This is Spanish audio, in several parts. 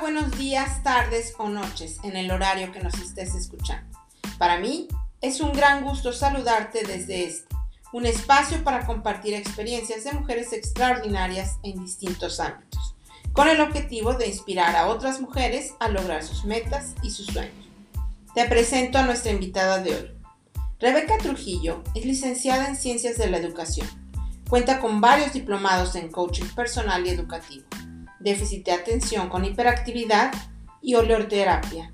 Buenos días, tardes o noches en el horario que nos estés escuchando. Para mí es un gran gusto saludarte desde este, un espacio para compartir experiencias de mujeres extraordinarias en distintos ámbitos, con el objetivo de inspirar a otras mujeres a lograr sus metas y sus sueños. Te presento a nuestra invitada de hoy. Rebeca Trujillo es licenciada en Ciencias de la Educación. Cuenta con varios diplomados en coaching personal y educativo déficit de atención con hiperactividad y oleoterapia,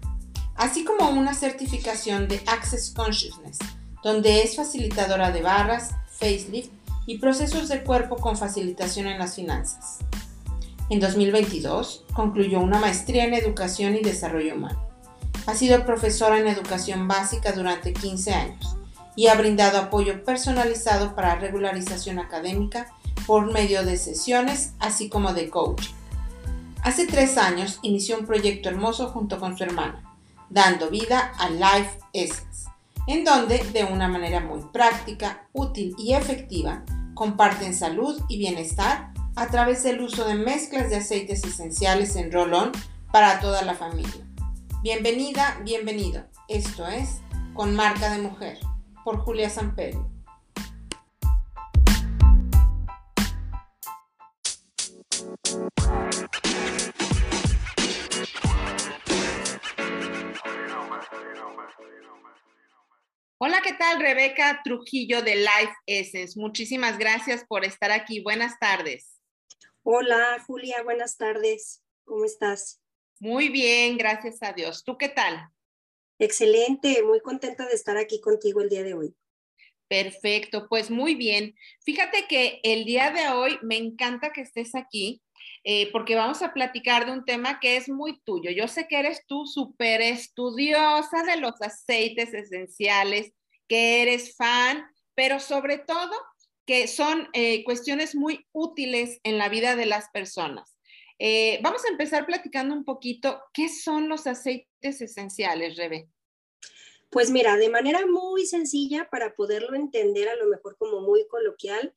así como una certificación de Access Consciousness, donde es facilitadora de barras, facelift y procesos de cuerpo con facilitación en las finanzas. En 2022 concluyó una maestría en educación y desarrollo humano. Ha sido profesora en educación básica durante 15 años y ha brindado apoyo personalizado para regularización académica por medio de sesiones, así como de coaching. Hace tres años inició un proyecto hermoso junto con su hermana, dando vida a Life Essence, en donde de una manera muy práctica, útil y efectiva comparten salud y bienestar a través del uso de mezclas de aceites esenciales en roll-on para toda la familia. Bienvenida, bienvenido. Esto es Con Marca de Mujer por Julia Pedro. Hola, ¿qué tal? Rebeca Trujillo de Life Essence. Muchísimas gracias por estar aquí. Buenas tardes. Hola, Julia, buenas tardes. ¿Cómo estás? Muy bien, gracias a Dios. ¿Tú qué tal? Excelente, muy contenta de estar aquí contigo el día de hoy. Perfecto, pues muy bien. Fíjate que el día de hoy me encanta que estés aquí eh, porque vamos a platicar de un tema que es muy tuyo. Yo sé que eres tú súper estudiosa de los aceites esenciales, que eres fan, pero sobre todo que son eh, cuestiones muy útiles en la vida de las personas. Eh, vamos a empezar platicando un poquito, ¿qué son los aceites esenciales, Rebe? Pues mira, de manera muy sencilla para poderlo entender, a lo mejor como muy coloquial,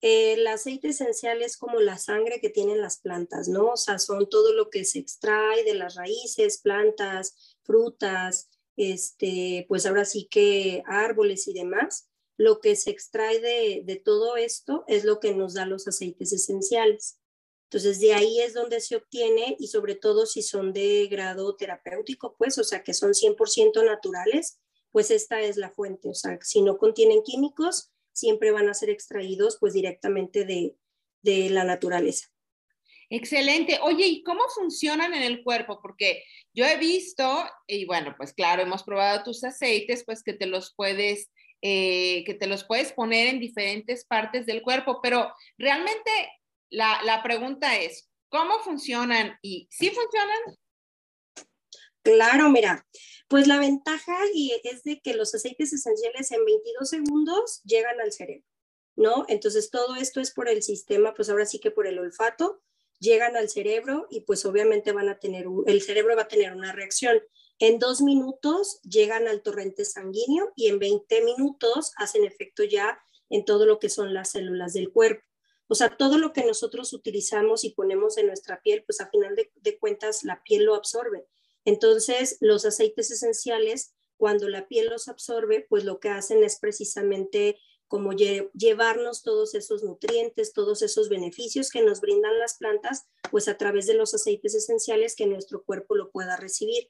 el aceite esencial es como la sangre que tienen las plantas, ¿no? O sea, son todo lo que se extrae de las raíces, plantas, frutas, este, pues ahora sí que árboles y demás. Lo que se extrae de, de todo esto es lo que nos da los aceites esenciales. Entonces, de ahí es donde se obtiene y sobre todo si son de grado terapéutico, pues, o sea, que son 100% naturales, pues esta es la fuente. O sea, si no contienen químicos, siempre van a ser extraídos pues directamente de, de la naturaleza. Excelente. Oye, ¿y cómo funcionan en el cuerpo? Porque yo he visto, y bueno, pues claro, hemos probado tus aceites, pues que te los puedes, eh, que te los puedes poner en diferentes partes del cuerpo, pero realmente la, la pregunta es, ¿cómo funcionan? ¿Y si funcionan? Claro, mira, pues la ventaja es de que los aceites esenciales en 22 segundos llegan al cerebro, ¿no? Entonces todo esto es por el sistema, pues ahora sí que por el olfato, llegan al cerebro y pues obviamente van a tener, el cerebro va a tener una reacción. En dos minutos llegan al torrente sanguíneo y en 20 minutos hacen efecto ya en todo lo que son las células del cuerpo. O sea, todo lo que nosotros utilizamos y ponemos en nuestra piel, pues a final de cuentas la piel lo absorbe. Entonces, los aceites esenciales, cuando la piel los absorbe, pues lo que hacen es precisamente como llevarnos todos esos nutrientes, todos esos beneficios que nos brindan las plantas, pues a través de los aceites esenciales que nuestro cuerpo lo pueda recibir.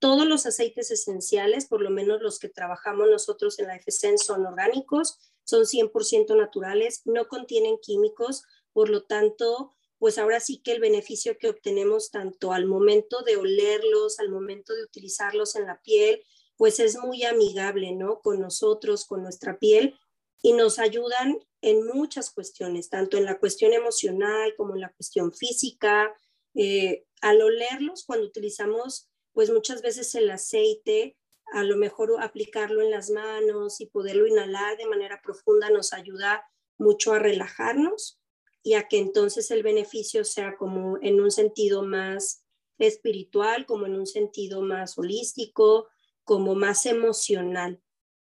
Todos los aceites esenciales, por lo menos los que trabajamos nosotros en la FSN, son orgánicos, son 100% naturales, no contienen químicos, por lo tanto, pues ahora sí que el beneficio que obtenemos tanto al momento de olerlos, al momento de utilizarlos en la piel, pues es muy amigable, ¿no? Con nosotros, con nuestra piel y nos ayudan en muchas cuestiones, tanto en la cuestión emocional como en la cuestión física. Eh, al olerlos, cuando utilizamos, pues muchas veces el aceite, a lo mejor aplicarlo en las manos y poderlo inhalar de manera profunda nos ayuda mucho a relajarnos y a que entonces el beneficio sea como en un sentido más espiritual, como en un sentido más holístico, como más emocional.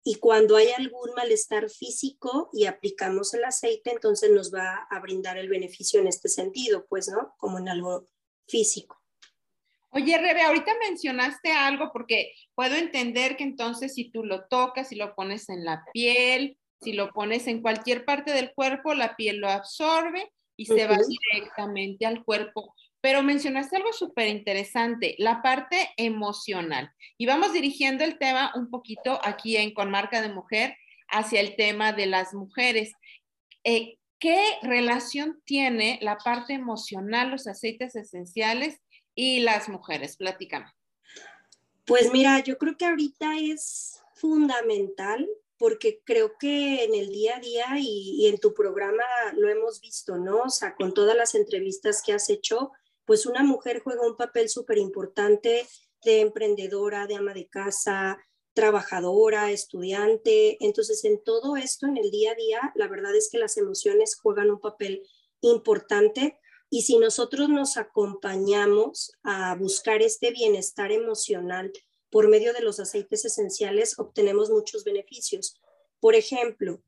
Y cuando hay algún malestar físico y aplicamos el aceite, entonces nos va a brindar el beneficio en este sentido, pues, ¿no? Como en algo físico. Oye, Rebe, ahorita mencionaste algo porque puedo entender que entonces si tú lo tocas, si lo pones en la piel, si lo pones en cualquier parte del cuerpo, la piel lo absorbe y se va directamente al cuerpo. Pero mencionaste algo súper interesante, la parte emocional. Y vamos dirigiendo el tema un poquito aquí en Con Marca de Mujer hacia el tema de las mujeres. Eh, ¿Qué relación tiene la parte emocional, los aceites esenciales y las mujeres? Platícame. Pues mira, yo creo que ahorita es fundamental porque creo que en el día a día y, en tu programa lo hemos visto, ¿no? O sea, con todas las entrevistas que has hecho, pues una mujer juega un papel súper importante de emprendedora, de ama de casa, trabajadora, estudiante. Entonces, en todo esto, en el día a día, la verdad es que las emociones juegan un papel importante y si nosotros nos acompañamos a buscar este bienestar emocional por medio de los aceites esenciales, obtenemos muchos beneficios. Por ejemplo,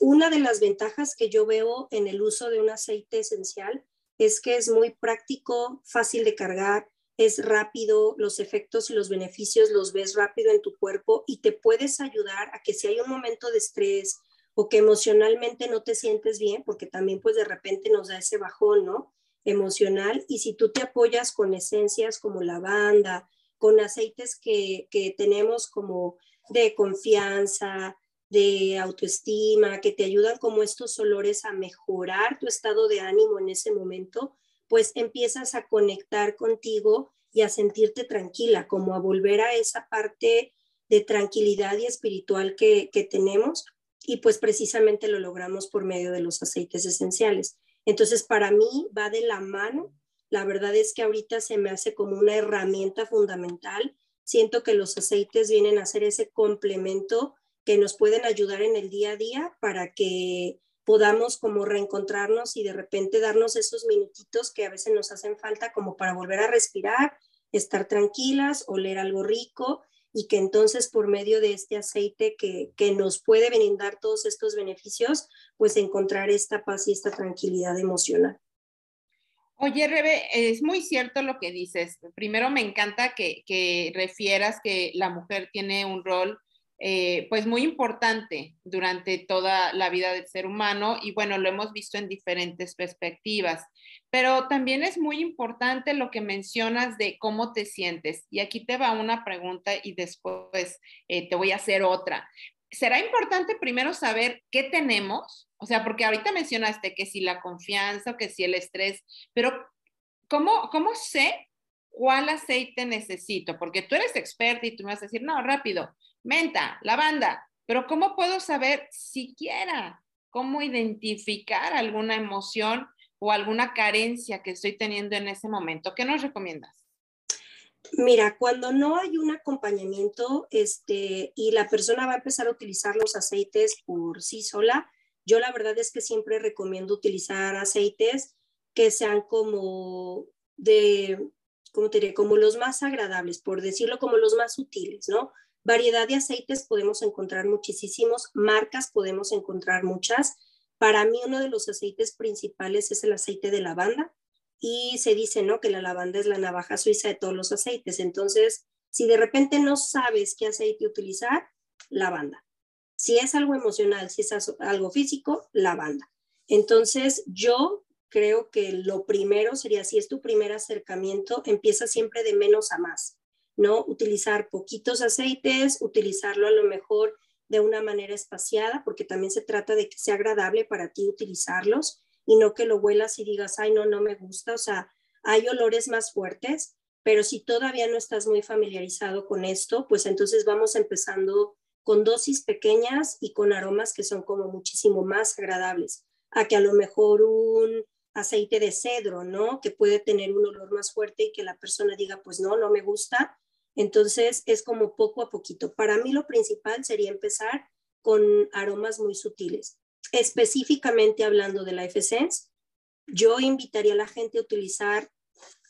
una de las ventajas que yo veo en el uso de un aceite esencial es que es muy práctico, fácil de cargar, es rápido, los efectos y los beneficios los ves rápido en tu cuerpo y te puedes ayudar a que si hay un momento de estrés o que emocionalmente no te sientes bien, porque también pues de repente nos da ese bajón, ¿no? Emocional. Y si tú te apoyas con esencias como lavanda, con aceites que, que tenemos como de confianza, de autoestima, que te ayudan como estos olores a mejorar tu estado de ánimo en ese momento, pues empiezas a conectar contigo y a sentirte tranquila, como a volver a esa parte de tranquilidad y espiritual que, tenemos y pues precisamente lo logramos por medio de los aceites esenciales. Entonces, para mí va de la mano. La verdad es que ahorita se me hace como una herramienta fundamental. Siento que los aceites vienen a ser ese complemento que nos pueden ayudar en el día a día para que podamos como reencontrarnos y de repente darnos esos minutitos que a veces nos hacen falta como para volver a respirar, estar tranquilas, oler algo rico y que entonces por medio de este aceite que, que nos puede brindar todos estos beneficios, pues encontrar esta paz y esta tranquilidad emocional. Oye, Rebe, es muy cierto lo que dices. Primero me encanta que, que refieras que la mujer tiene un rol eh, pues muy importante durante toda la vida del ser humano y bueno, lo hemos visto en diferentes perspectivas, pero también es muy importante lo que mencionas de cómo te sientes. Y aquí te va una pregunta y después eh, te voy a hacer otra. ¿Será importante primero saber qué tenemos? O sea, porque ahorita mencionaste que si la confianza o que si el estrés, pero ¿cómo, cómo sé cuál aceite necesito? Porque tú eres experta y tú me vas a decir, no, rápido, menta, lavanda, pero ¿cómo puedo saber siquiera cómo identificar alguna emoción o alguna carencia que estoy teniendo en ese momento? ¿Qué nos recomiendas? Mira, cuando no hay un acompañamiento este, y la persona va a empezar a utilizar los aceites por sí sola, yo la verdad es que siempre recomiendo utilizar aceites que sean como de, ¿cómo te diré? Como los más agradables, por decirlo como los más útiles, ¿no? Variedad de aceites podemos encontrar muchísimos, marcas podemos encontrar muchas. Para mí uno de los aceites principales es el aceite de lavanda y se dice, ¿no? Que la lavanda es la navaja suiza de todos los aceites. Entonces, si de repente no sabes qué aceite utilizar, lavanda. Si es algo emocional, si es algo físico, lavanda. Entonces, yo creo que lo primero sería, si es tu primer acercamiento, empieza siempre de menos a más. ¿no? Utilizar poquitos aceites, utilizarlo a lo mejor de una manera espaciada, porque también se trata de que sea agradable para ti utilizarlos y no que lo huelas y digas, ay, no, no me gusta. O sea, hay olores más fuertes, pero si todavía no estás muy familiarizado con esto, pues entonces vamos empezando con dosis pequeñas y con aromas que son como muchísimo más agradables, a que a lo mejor un aceite de cedro, ¿no? Que puede tener un olor más fuerte y que la persona diga, pues no, no me gusta, entonces es como poco a poquito. Para mí lo principal sería empezar con aromas muy sutiles. Específicamente hablando de Life Essence, yo invitaría a la gente a utilizar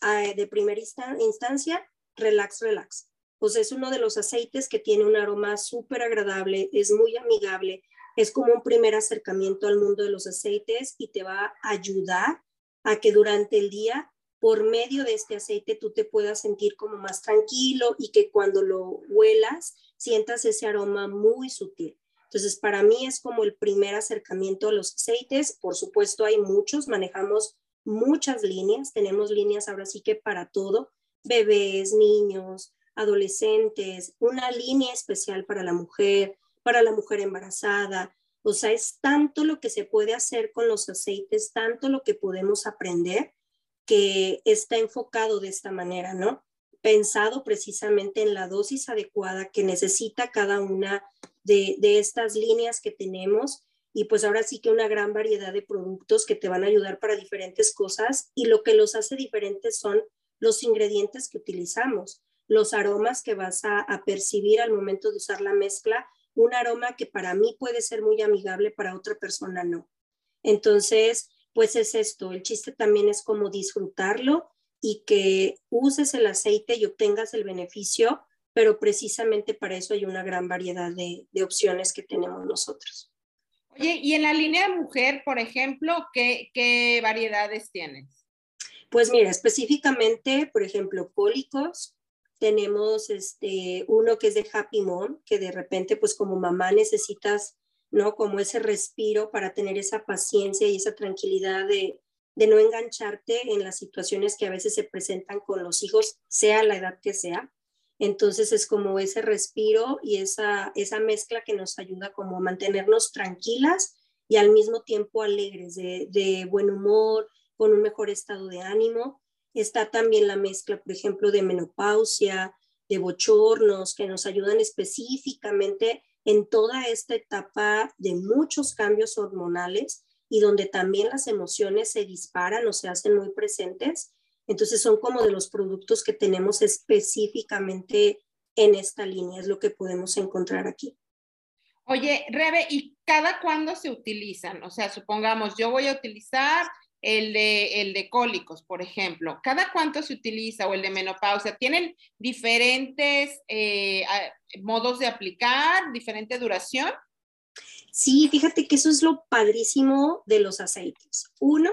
eh, de primera instancia Relax Relax. Pues es uno de los aceites que tiene un aroma súper agradable, es muy amigable, es como un primer acercamiento al mundo de los aceites y te va a ayudar a que durante el día por medio de este aceite tú te puedas sentir como más tranquilo y que cuando lo huelas sientas ese aroma muy sutil. Entonces, para mí es como el primer acercamiento a los aceites. Por supuesto, hay muchos, manejamos muchas líneas, tenemos líneas ahora sí que para todo, bebés, niños, adolescentes, una línea especial para la mujer, para la mujer embarazada. O sea, es tanto lo que se puede hacer con los aceites, tanto lo que podemos aprender que está enfocado de esta manera, ¿no? Pensado precisamente en la dosis adecuada que necesita cada una de, estas líneas que tenemos y pues ahora sí que una gran variedad de productos que te van a ayudar para diferentes cosas y lo que los hace diferentes son los ingredientes que utilizamos, los aromas que vas a, a, percibir al momento de usar la mezcla, un aroma que para mí puede ser muy amigable, para otra persona no. Entonces, pues es esto, el chiste también es como disfrutarlo y que uses el aceite y obtengas el beneficio, pero precisamente para eso hay una gran variedad de, de opciones que tenemos nosotros. Oye, y en la línea de mujer, por ejemplo, ¿qué, qué variedades tienes? Pues mira, específicamente, por ejemplo, cólicos, tenemos este, uno que es de Happy Mom, que de repente, pues como mamá necesitas ¿no? Como ese respiro para tener esa paciencia y esa tranquilidad de, no engancharte en las situaciones que a veces se presentan con los hijos, sea la edad que sea. Entonces es como ese respiro y esa, esa mezcla que nos ayuda como a mantenernos tranquilas y al mismo tiempo alegres, de, de buen humor, con un mejor estado de ánimo. Está también la mezcla, por ejemplo, de menopausia, de bochornos, que nos ayudan específicamente en toda esta etapa de muchos cambios hormonales y donde también las emociones se disparan o se hacen muy presentes. Entonces son como de los productos que tenemos específicamente en esta línea, es lo que podemos encontrar aquí. Oye, Rebe, ¿y cada cuándo se utilizan? O sea, supongamos, yo voy a utilizar el de, el de cólicos, por ejemplo. ¿Cada cuánto se utiliza o el de menopausia? ¿Tienen diferentes eh, modos de aplicar, diferente duración? Sí, fíjate que eso es lo padrísimo de los aceites. Uno,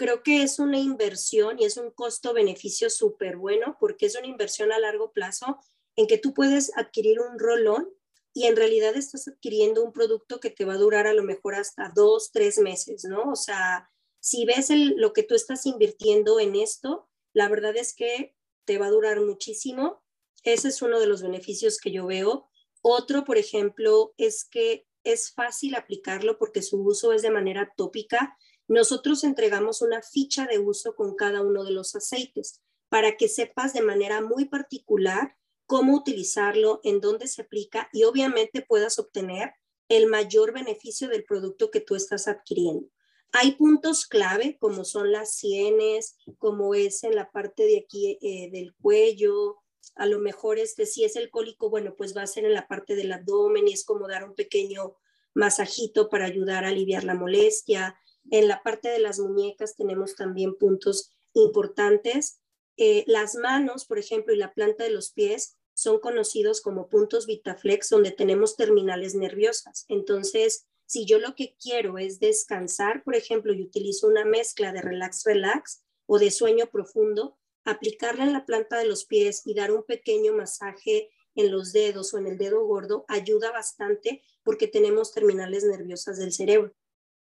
creo que es una inversión y es un costo-beneficio súper bueno porque es una inversión a largo plazo en que tú puedes adquirir un rolón y en realidad estás adquiriendo un producto que te va a durar a lo mejor hasta dos, tres meses, ¿no? O sea, si ves lo que tú estás invirtiendo en esto, la verdad es que te va a durar muchísimo. Ese es uno de los beneficios que yo veo. Otro, por ejemplo, es que es fácil aplicarlo porque su uso es de manera tópica. Nosotros entregamos una ficha de uso con cada uno de los aceites para que sepas de manera muy particular cómo utilizarlo, en dónde se aplica y obviamente puedas obtener el mayor beneficio del producto que tú estás adquiriendo. Hay puntos clave como son las sienes, como es en la parte de aquí eh, del cuello, a lo mejor este, si es el cólico, bueno, pues va a ser en la parte del abdomen y es como dar un pequeño masajito para ayudar a aliviar la molestia. En la parte de las muñecas tenemos también puntos importantes. Eh, las manos, por ejemplo, y la planta de los pies son conocidos como puntos Vitaflex, donde tenemos terminales nerviosas. Entonces, si yo lo que quiero es descansar, por ejemplo, y utilizo una mezcla de relax, relax o de sueño profundo, aplicarla en la planta de los pies y dar un pequeño masaje en los dedos o en el dedo gordo ayuda bastante porque tenemos terminales nerviosas del cerebro.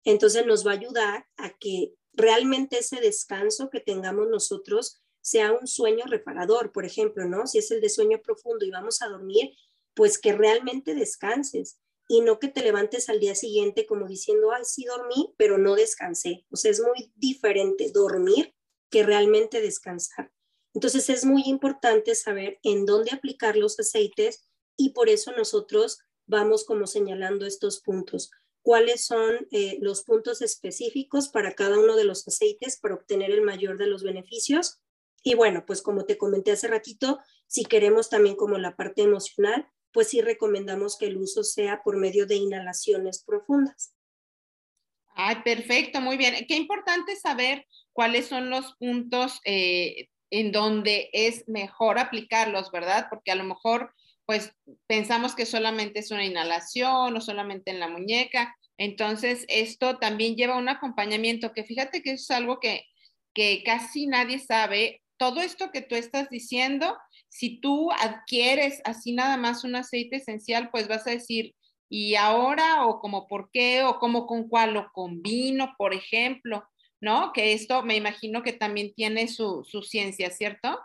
Entonces nos va a ayudar a que realmente ese descanso que tengamos nosotros sea un sueño reparador, por ejemplo, ¿no? Si es el de sueño profundo y vamos a dormir, pues que realmente descanses y no que te levantes al día siguiente como diciendo, ay, sí dormí, pero no descansé. O sea, es muy diferente dormir que realmente descansar. Entonces es muy importante saber en dónde aplicar los aceites y por eso nosotros vamos como señalando estos puntos. ¿Cuáles son eh, los puntos específicos para cada uno de los aceites para obtener el mayor de los beneficios? Y bueno, pues como te comenté hace ratito, si queremos también como la parte emocional, pues sí recomendamos que el uso sea por medio de inhalaciones profundas. Ay, perfecto, muy bien. Qué importante saber cuáles son los puntos eh, en donde es mejor aplicarlos, ¿verdad? Porque a lo mejor, pues pensamos que solamente es una inhalación o solamente en la muñeca. Entonces, esto también lleva un acompañamiento que fíjate que es algo que que casi nadie sabe, todo esto que tú estás diciendo, si tú adquieres así nada más un aceite esencial, pues vas a decir, ¿y ahora? ¿O como por qué? ¿O cómo con cuál lo combino, por ejemplo? ¿No? Que esto me imagino que también tiene su, su ciencia, ¿cierto?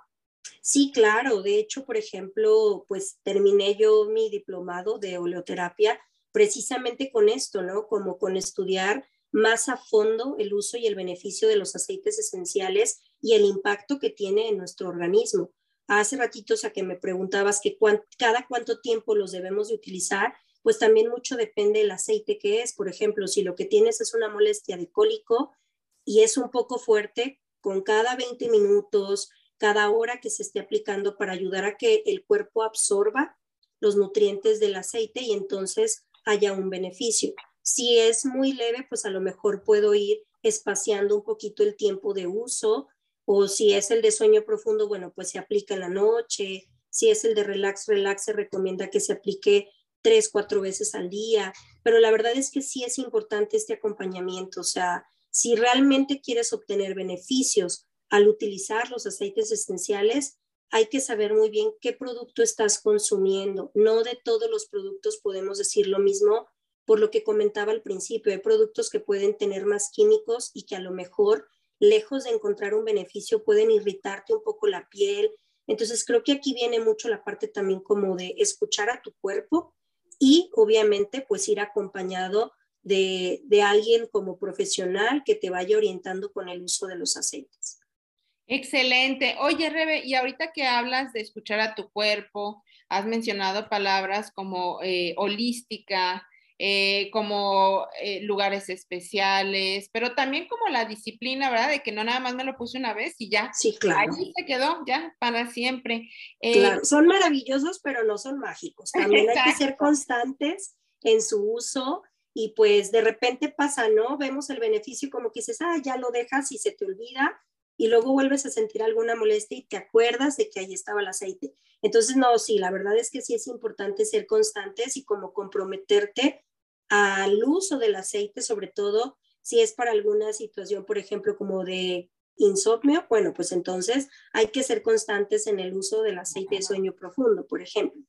Sí, claro. De hecho, por ejemplo, pues terminé yo mi diplomado de oleoterapia precisamente con esto, ¿no? Como con estudiar más a fondo el uso y el beneficio de los aceites esenciales y el impacto que tiene en nuestro organismo. Hace ratitos a que me preguntabas que cada cuánto tiempo los debemos de utilizar, pues también mucho depende del aceite que es. Por ejemplo, si lo que tienes es una molestia de cólico y es un poco fuerte, con cada 20 minutos, cada hora que se esté aplicando para ayudar a que el cuerpo absorba los nutrientes del aceite y entonces haya un beneficio. Si es muy leve, pues a lo mejor puedo ir espaciando un poquito el tiempo de uso o si es el de sueño profundo, bueno, pues se aplica en la noche. Si es el de relax, relax, se recomienda que se aplique tres, cuatro veces al día. Pero la verdad es que sí es importante este acompañamiento. O sea, si realmente quieres obtener beneficios al utilizar los aceites esenciales, hay que saber muy bien qué producto estás consumiendo. No de todos los productos podemos decir lo mismo por lo que comentaba al principio, hay productos que pueden tener más químicos y que a lo mejor, lejos de encontrar un beneficio, pueden irritarte un poco la piel. Entonces, creo que aquí viene mucho la parte también como de escuchar a tu cuerpo y obviamente pues ir acompañado de, de alguien como profesional que te vaya orientando con el uso de los aceites. Excelente. Oye, Rebe, y ahorita que hablas de escuchar a tu cuerpo, has mencionado palabras como eh, holística, eh, como eh, lugares especiales, pero también como la disciplina, ¿verdad? De que no nada más me lo puse una vez y ya. Sí, claro. Ahí se quedó, ya, para siempre. Eh, claro, son maravillosos, pero no son mágicos. También hay que ser constantes en su uso y pues de repente pasa, ¿no? Vemos el beneficio como que dices, ah, ya lo dejas y se te olvida y luego vuelves a sentir alguna molestia y te acuerdas de que ahí estaba el aceite. Entonces, no, sí, la verdad es que sí es importante ser constantes y como comprometerte al uso del aceite, sobre todo si es para alguna situación, por ejemplo, como de insomnio, bueno, pues entonces hay que ser constantes en el uso del aceite de sueño profundo, por ejemplo.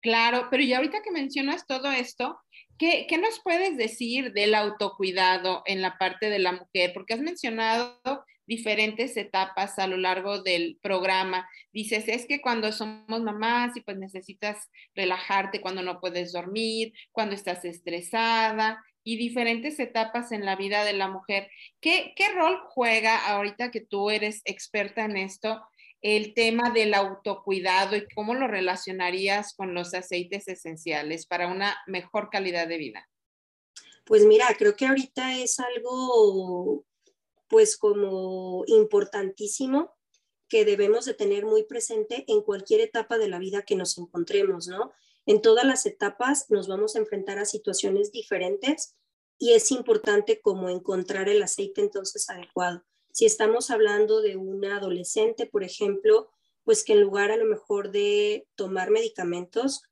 Claro, pero y ahorita que mencionas todo esto, ¿qué, ¿qué, nos puedes decir del autocuidado en la parte de la mujer? Porque has mencionado diferentes etapas a lo largo del programa. Dices, es que cuando somos mamás y pues necesitas relajarte cuando no puedes dormir, cuando estás estresada y diferentes etapas en la vida de la mujer. ¿Qué, qué rol juega ahorita que tú eres experta en esto? El tema del autocuidado y cómo lo relacionarías con los aceites esenciales para una mejor calidad de vida? Pues mira, creo que ahorita es algo pues como importantísimo que debemos de tener muy presente en cualquier etapa de la vida que nos encontremos, ¿no? En todas las etapas nos vamos a enfrentar a situaciones diferentes y es importante como encontrar el aceite entonces adecuado. Si estamos hablando de una adolescente, por ejemplo, pues que en lugar a lo mejor de tomar medicamentos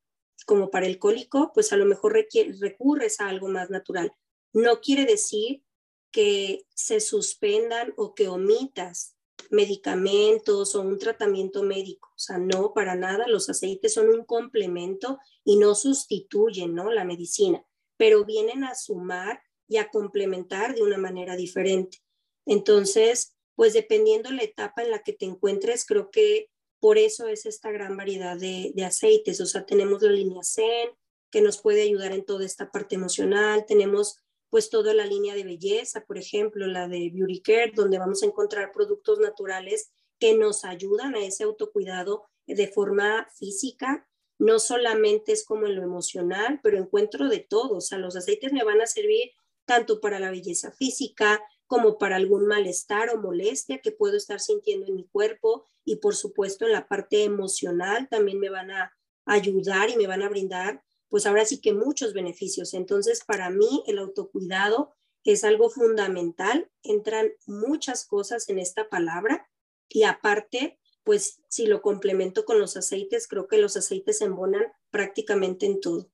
como para el cólico, pues a lo mejor recurres a algo más natural. No quiere decir que se suspendan o que omitas medicamentos o un tratamiento médico. O sea, no, para nada, los aceites son un complemento y no sustituyen ¿no? la medicina, pero vienen a sumar y a complementar de una manera diferente. Entonces, pues dependiendo la etapa en la que te encuentres, creo que por eso es esta gran variedad de, aceites. O sea, tenemos la línea Zen, que nos puede ayudar en toda esta parte emocional, tenemos pues toda la línea de belleza, por ejemplo, la de Beauty Care, donde vamos a encontrar productos naturales que nos ayudan a ese autocuidado de forma física. No solamente es como en lo emocional, pero encuentro de todo. O sea, los aceites me van a servir tanto para la belleza física como para algún malestar o molestia que puedo estar sintiendo en mi cuerpo y por supuesto en la parte emocional también me van a ayudar y me van a brindar pues ahora sí que muchos beneficios. Entonces, para mí el autocuidado es algo fundamental. Entran muchas cosas en esta palabra y aparte, pues si lo complemento con los aceites, creo que los aceites embonan prácticamente en todo.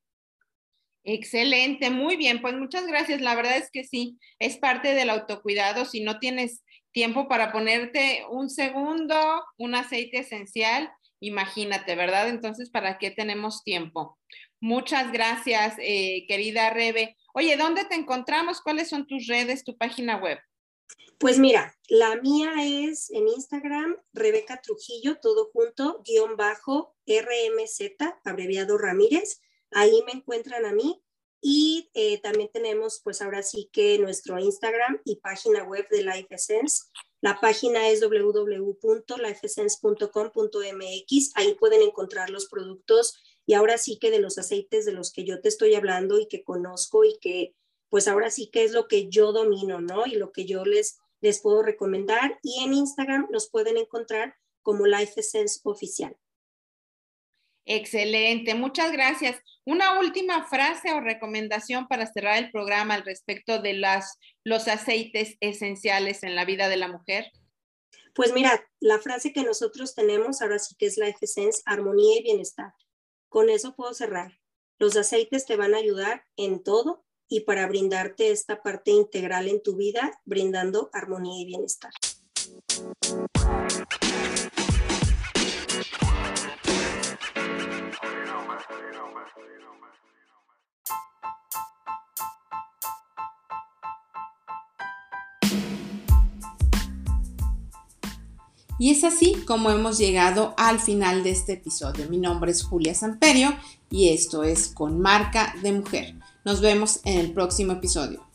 Excelente, muy bien, pues muchas gracias. La verdad es que sí, es parte del autocuidado. Si no tienes tiempo para ponerte un segundo, un aceite esencial, imagínate, ¿verdad? Entonces, ¿para qué tenemos tiempo? Muchas gracias, eh, querida Rebe. Oye, ¿dónde te encontramos? ¿Cuáles son tus redes, tu página web? Pues mira, la mía es en Instagram, Rebeca Trujillo, todo junto, guion bajo, RMZ, abreviado Ramírez Ahí me encuentran a mí y eh, también tenemos pues ahora sí que nuestro Instagram y página web de Life Essence. La página es www.lifeessence.com.mx. Ahí pueden encontrar los productos y ahora sí que de los aceites de los que yo te estoy hablando y que conozco y que pues ahora sí que es lo que yo domino, ¿no? Y lo que yo les, les puedo recomendar. Y en Instagram los pueden encontrar como Life Essence Oficial. Excelente, muchas gracias. Una última frase o recomendación para cerrar el programa al respecto de las, los aceites esenciales en la vida de la mujer. Pues mira, la frase que nosotros tenemos ahora sí que es la Essence, armonía y bienestar. Con eso puedo cerrar. Los aceites te van a ayudar en todo y para brindarte esta parte integral en tu vida, brindando armonía y bienestar. Y es así como hemos llegado al final de este episodio. Mi nombre es Julia Samperio y esto es Con Marca de Mujer. Nos vemos en el próximo episodio.